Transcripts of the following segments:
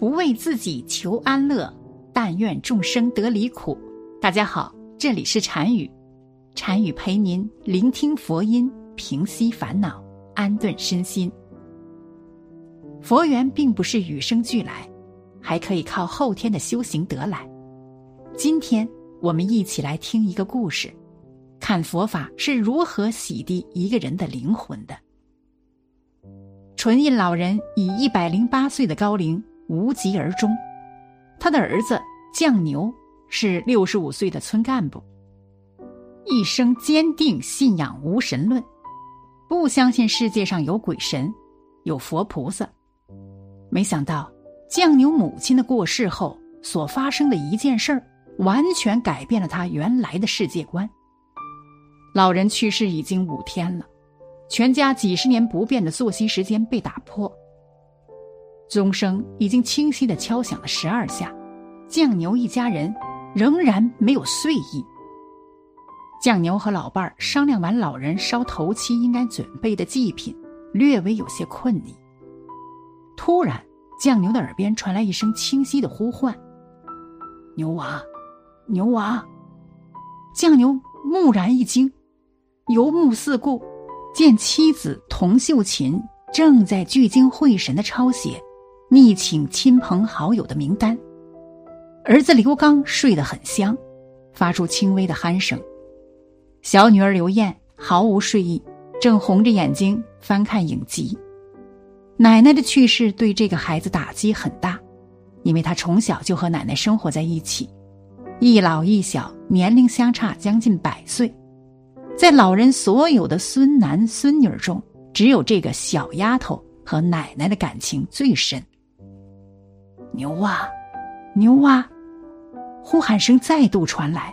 不为自己求安乐，但愿众生得离苦。大家好，这里是禅语，禅语陪您聆听佛音，平息烦恼，安顿身心。佛缘并不是与生俱来，还可以靠后天的修行得来。今天我们一起来听一个故事，看佛法是如何洗涤一个人的灵魂的。纯印老人以一百零八岁的高龄无疾而终，他的儿子犟牛是六十五岁的村干部，一生坚定信仰无神论，不相信世界上有鬼神，有佛菩萨。没想到，犟牛母亲的过世后所发生的一件事儿，完全改变了他原来的世界观。老人去世已经五天了，全家几十年不变的作息时间被打破。钟声已经清晰的敲响了十二下，犟牛一家人仍然没有睡意。犟牛和老伴儿商量完老人烧头七应该准备的祭品，略微有些困意。突然，犟牛的耳边传来一声清晰的呼唤：“牛娃，牛娃！”犟牛蓦然一惊，游目四顾，见妻子童秀琴正在聚精会神的抄写密请亲朋好友的名单。儿子刘刚睡得很香，发出轻微的鼾声。小女儿刘艳毫无睡意，正红着眼睛翻看影集。奶奶的去世对这个孩子打击很大，因为他从小就和奶奶生活在一起，一老一小，年龄相差将近百岁。在老人所有的孙男孙女中，只有这个小丫头和奶奶的感情最深。牛啊，牛啊！呼喊声再度传来，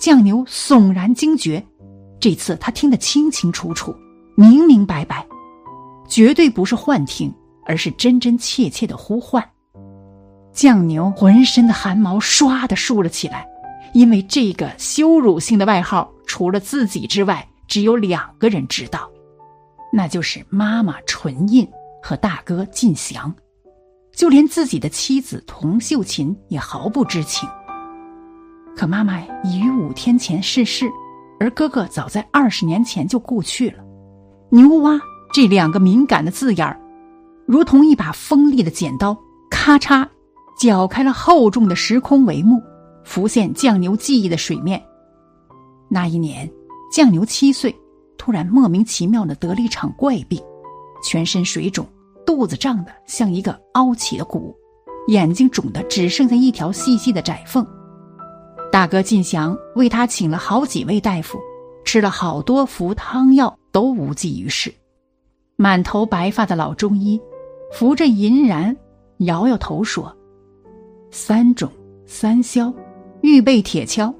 犟牛悚然惊觉，这次他听得清清楚楚，明明白白。绝对不是幻听，而是真真切切的呼唤。犟牛浑身的汗毛唰的竖了起来，因为这个羞辱性的外号，除了自己之外，只有两个人知道，那就是妈妈纯印和大哥晋祥，就连自己的妻子童秀琴也毫不知情。可妈妈已于五天前逝世，而哥哥早在二十年前就故去了。牛蛙。这两个敏感的字眼儿，如同一把锋利的剪刀，咔嚓，绞开了厚重的时空帷幕，浮现犟牛记忆的水面。那一年，犟牛七岁，突然莫名其妙的得了一场怪病，全身水肿，肚子胀得像一个凹起的鼓，眼睛肿得只剩下一条细细的窄缝。大哥晋祥为他请了好几位大夫，吃了好多服汤药，都无济于事。满头白发的老中医，扶着银然，摇摇头说：“三种三消，预备铁锹。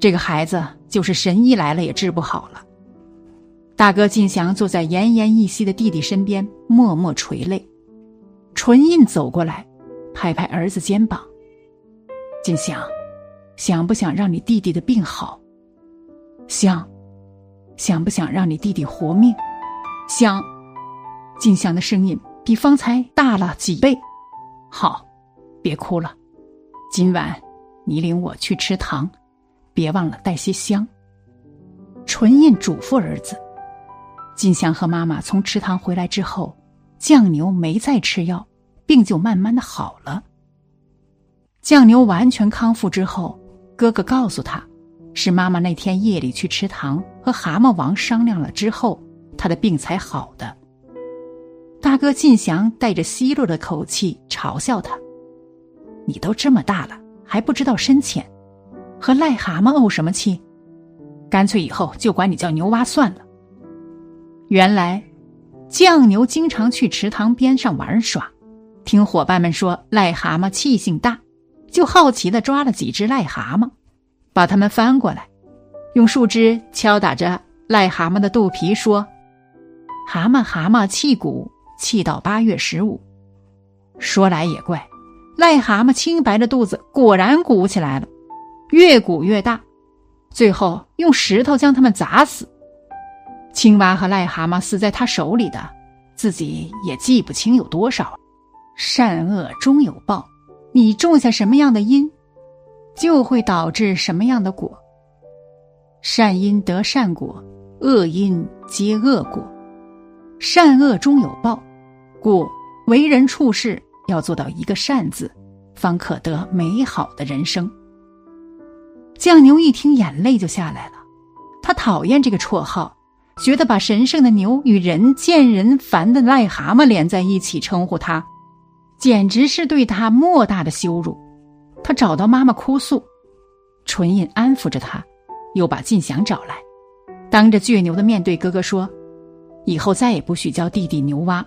这个孩子就是神医来了也治不好了。”大哥晋祥坐在奄奄一息的弟弟身边，默默垂泪。纯印走过来，拍拍儿子肩膀：“晋祥，想不想让你弟弟的病好？想，想不想让你弟弟活命？想。”静香的声音比方才大了几倍。好，别哭了。今晚你领我去吃糖，别忘了带些香。纯印嘱咐儿子。静香和妈妈从池塘回来之后，犟牛没再吃药，病就慢慢的好了。犟牛完全康复之后，哥哥告诉他，是妈妈那天夜里去池塘和蛤蟆王商量了之后，他的病才好的。大哥晋祥带着奚落的口气嘲笑他：“你都这么大了，还不知道深浅，和癞蛤蟆怄什么气？干脆以后就管你叫牛蛙算了。”原来，犟牛经常去池塘边上玩耍，听伙伴们说癞蛤蟆气性大，就好奇的抓了几只癞蛤蟆，把它们翻过来，用树枝敲打着癞蛤蟆的肚皮，说：“蛤蟆蛤蟆气鼓，气到八月十五。”说来也怪，癞蛤蟆清白的肚子果然鼓起来了，越鼓越大，最后用石头将它们砸死。青蛙和癞蛤蟆死在他手里的，自己也记不清有多少。善恶终有报，你种下什么样的因，就会导致什么样的果。善因得善果，恶因皆恶果。善恶终有报，故为人处事要做到一个善字，方可得美好的人生。犟牛一听，眼泪就下来了。他讨厌这个绰号。觉得把神圣的牛与人见人烦的癞蛤蟆连在一起称呼他，简直是对他莫大的羞辱。他找到妈妈哭诉，纯印安抚着他，又把晋祥找来，当着倔牛的面对哥哥说：“以后再也不许叫弟弟牛蛙，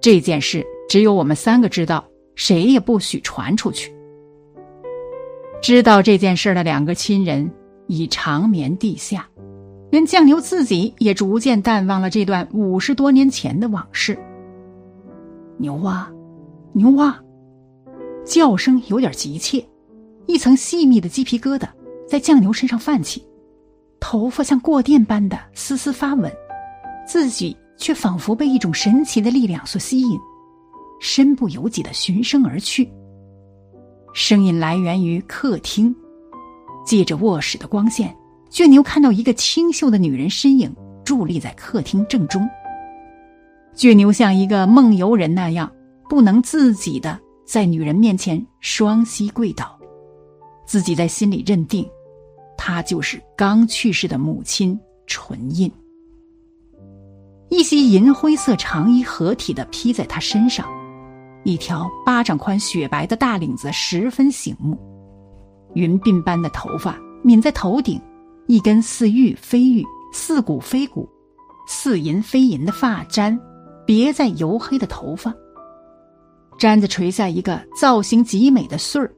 这件事只有我们三个知道，谁也不许传出去。”知道这件事的两个亲人已长眠地下。连酱牛自己也逐渐淡忘了这段五十多年前的往事。牛蛙，牛蛙，叫声有点急切，一层细密的鸡皮疙瘩在酱牛身上泛起，头发像过电般的丝丝发稳，自己却仿佛被一种神奇的力量所吸引，身不由己的循声而去。声音来源于客厅，借着卧室的光线。倔牛看到一个清秀的女人身影伫立在客厅正中。倔牛像一个梦游人那样，不能自己的在女人面前双膝跪倒，自己在心里认定，她就是刚去世的母亲纯印。一袭银灰色长衣合体的披在她身上，一条巴掌宽雪白的大领子十分醒目，云鬓般的头发抿在头顶。一根似玉非玉、似骨非骨、似银非银的发簪，别在黝黑的头发。簪子垂下一个造型极美的穗儿，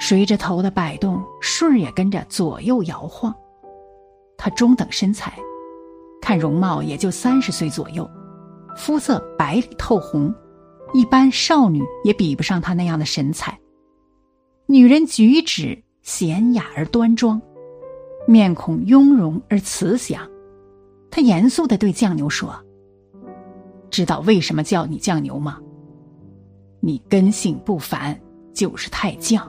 随着头的摆动，穗儿也跟着左右摇晃。她中等身材，看容貌也就三十岁左右，肤色白里透红，一般少女也比不上她那样的神采。女人举止娴雅而端庄。面孔雍容而慈祥，他严肃的对犟牛说：“知道为什么叫你犟牛吗？你根性不凡，就是太犟。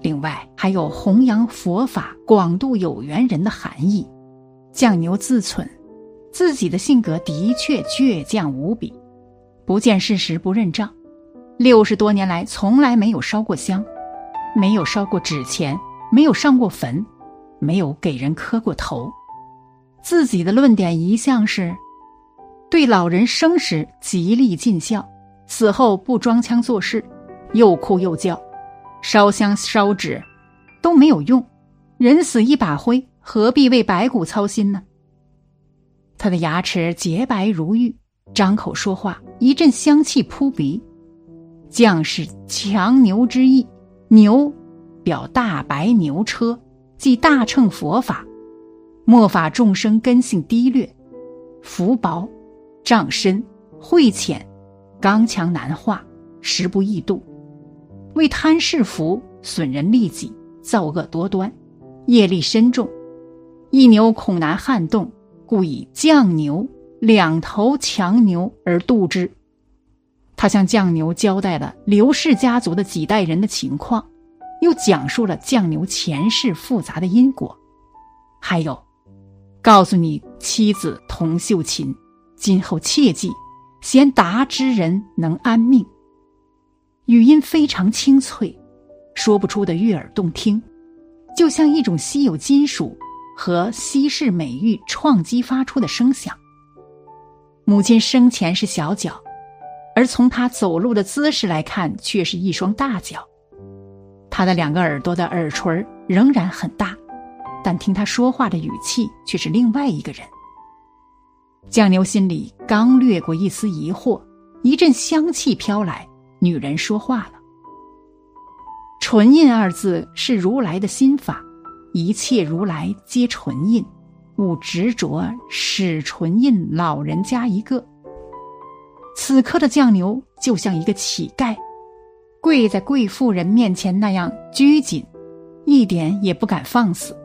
另外还有弘扬佛法、广度有缘人的含义。犟牛自忖，自己的性格的确倔强无比，不见事实不认账。六十多年来，从来没有烧过香，没有烧过纸钱，没有上过坟。”没有给人磕过头，自己的论点一向是：对老人生时极力尽孝，死后不装腔作势，又哭又叫，烧香烧纸都没有用，人死一把灰，何必为白骨操心呢？他的牙齿洁白如玉，张口说话一阵香气扑鼻。将士强牛之意，牛表大白牛车。即大乘佛法，末法众生根性低劣，福薄，障深，慧浅，刚强难化，时不易度。为贪世福，损人利己，造恶多端，业力深重，一牛恐难撼动，故以犟牛两头强牛而度之。他向犟牛交代了刘氏家族的几代人的情况。又讲述了犟牛前世复杂的因果，还有，告诉你妻子童秀琴，今后切记，贤达之人能安命。语音非常清脆，说不出的悦耳动听，就像一种稀有金属和稀世美玉创击发出的声响。母亲生前是小脚，而从她走路的姿势来看，却是一双大脚。他的两个耳朵的耳垂仍然很大，但听他说话的语气却是另外一个人。酱牛心里刚掠过一丝疑惑，一阵香气飘来，女人说话了：“纯印二字是如来的心法，一切如来皆纯印，勿执着使纯印老人家一个。”此刻的酱牛就像一个乞丐，跪在贵妇人面前那样拘谨，一点也不敢放肆，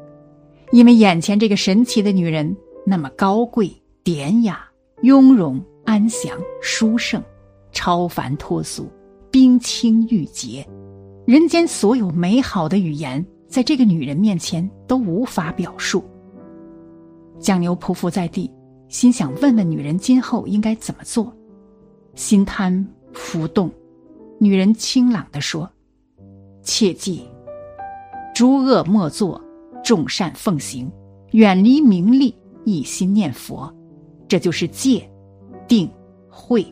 因为眼前这个神奇的女人那么高贵、典雅、雍容、安详、殊胜、超凡脱俗、冰清玉洁，人间所有美好的语言，在这个女人面前都无法表述。蒋牛匍匐在地，心想：问问女人今后应该怎么做。心贪浮动，女人清朗地说：“切记，诸恶莫作，众善奉行，远离名利，一心念佛，这就是戒、定、慧，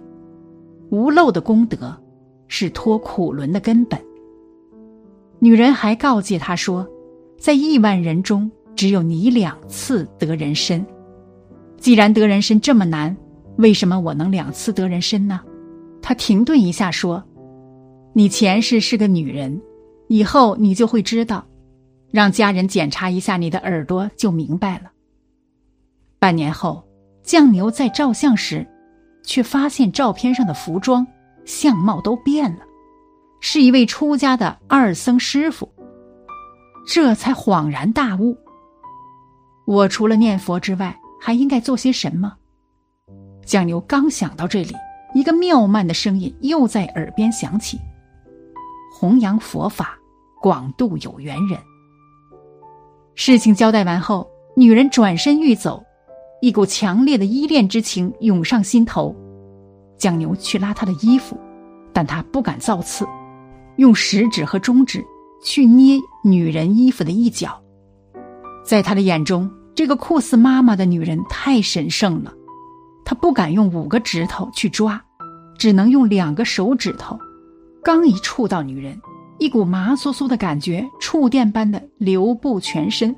无漏的功德，是脱苦轮的根本。”女人还告诫他说：“在亿万人中，只有你两次得人身。既然得人身这么难。”为什么我能两次得人身呢？他停顿一下说：“你前世是个女人，以后你就会知道。让家人检查一下你的耳朵，就明白了。”半年后，酱牛在照相时，却发现照片上的服装、相貌都变了，是一位出家的二僧师傅。这才恍然大悟：我除了念佛之外，还应该做些什么？酱牛刚想到这里，一个妙曼的声音又在耳边响起：“弘扬佛法，广度有缘人。”事情交代完后，女人转身欲走，一股强烈的依恋之情涌上心头。蒋牛去拉她的衣服，但他不敢造次，用食指和中指去捏女人衣服的一角。在他的眼中，这个酷似妈妈的女人太神圣了。他不敢用五个指头去抓，只能用两个手指头。刚一触到女人，一股麻酥酥的感觉，触电般的流布全身。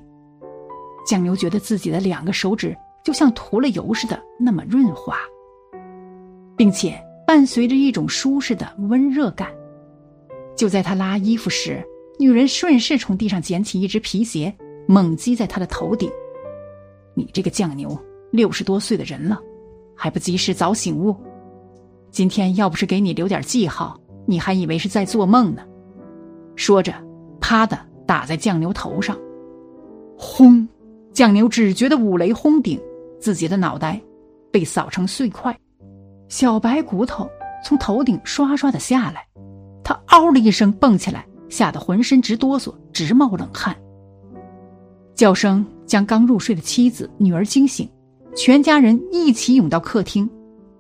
酱牛觉得自己的两个手指就像涂了油似的，那么润滑，并且伴随着一种舒适的温热感。就在他拉衣服时，女人顺势从地上捡起一只皮鞋，猛击在他的头顶。你这个酱牛，六十多岁的人了。还不及时早醒悟，今天要不是给你留点记号，你还以为是在做梦呢。说着，啪的打在酱牛头上，轰！酱牛只觉得五雷轰顶，自己的脑袋被扫成碎块，小白骨头从头顶刷刷的下来，他嗷的一声蹦起来，吓得浑身直哆嗦，直冒冷汗。叫声将刚入睡的妻子、女儿惊醒。全家人一起涌到客厅，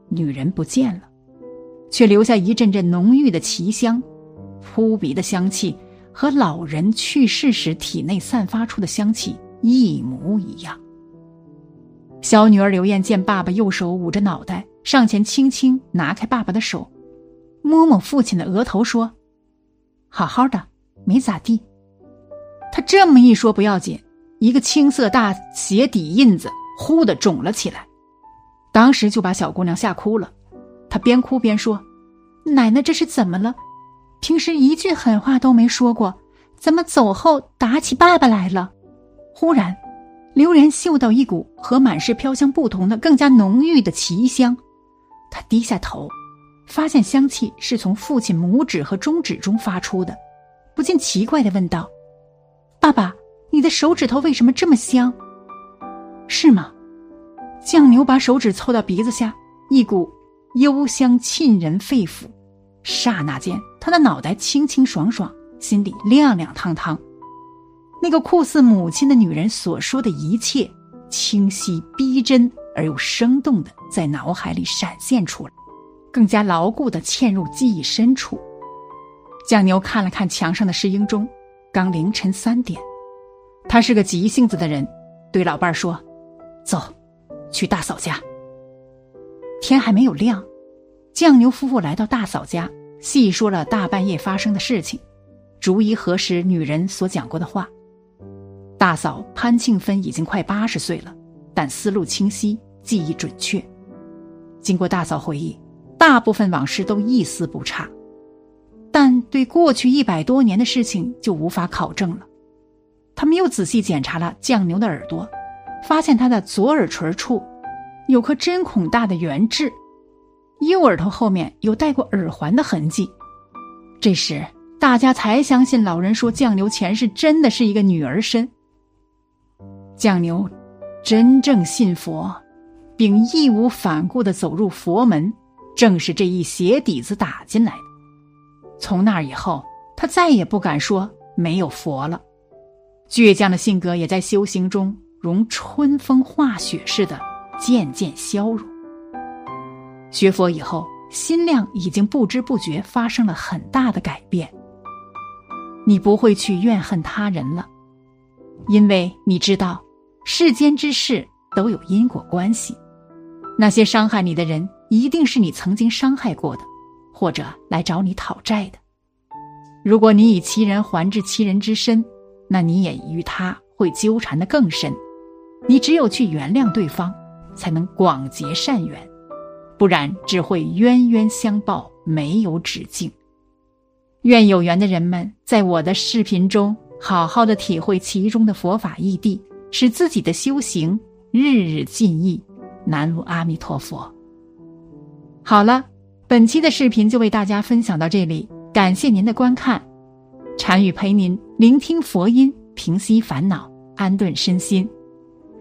女人不见了，却留下一阵阵浓郁的奇香，扑鼻的香气和老人去世时体内散发出的香气一模一样。小女儿刘艳见爸爸右手捂着脑袋，上前轻轻拿开爸爸的手，摸摸父亲的额头，说：“好好的，没咋地。”他这么一说不要紧，一个青色大鞋底印子。忽的肿了起来，当时就把小姑娘吓哭了。他边哭边说：“奶奶这是怎么了？平时一句狠话都没说过，怎么走后打起爸爸来了？”忽然，刘莲嗅到一股和满是飘香不同的、更加浓郁的奇香。他低下头，发现香气是从父亲拇指和中指中发出的，不禁奇怪的问道：“爸爸，你的手指头为什么这么香？”是吗？酱牛把手指凑到鼻子下，一股幽香沁人肺腑。刹那间，他的脑袋清清爽爽，心里亮亮堂堂。那个酷似母亲的女人所说的一切，清晰逼真而又生动的在脑海里闪现出来，更加牢固的嵌入记忆深处。酱牛看了看墙上的石英钟，刚凌晨三点。他是个急性子的人，对老伴儿说。走，去大嫂家。天还没有亮，酱牛夫妇来到大嫂家，细说了大半夜发生的事情，逐一核实女人所讲过的话。大嫂潘庆芬已经快八十岁了，但思路清晰，记忆准确。经过大嫂回忆，大部分往事都一丝不差，但对过去一百多年的事情就无法考证了。他们又仔细检查了酱牛的耳朵，发现他的左耳垂处有颗针孔大的圆痣，右耳朵后面有戴过耳环的痕迹。这时，大家才相信老人说酱牛前世真的是一个女儿身。酱牛真正信佛。并义无反顾的走入佛门，正是这一鞋底子打进来的。从那以后，他再也不敢说没有佛了。倔强的性格也在修行中如春风化雪似的渐渐消融。学佛以后，心量已经不知不觉发生了很大的改变。你不会去怨恨他人了，因为你知道世间之事都有因果关系。那些伤害你的人，一定是你曾经伤害过的，或者来找你讨债的。如果你以其人还治其人之身，那你也与他会纠缠的更深。你只有去原谅对方，才能广结善缘，不然只会冤冤相报，没有止境。愿有缘的人们在我的视频中好好的体会其中的佛法义谛，使自己的修行日日进益。南无阿弥陀佛。好了，本期的视频就为大家分享到这里，感谢您的观看。禅语陪您聆听佛音，平息烦恼，安顿身心。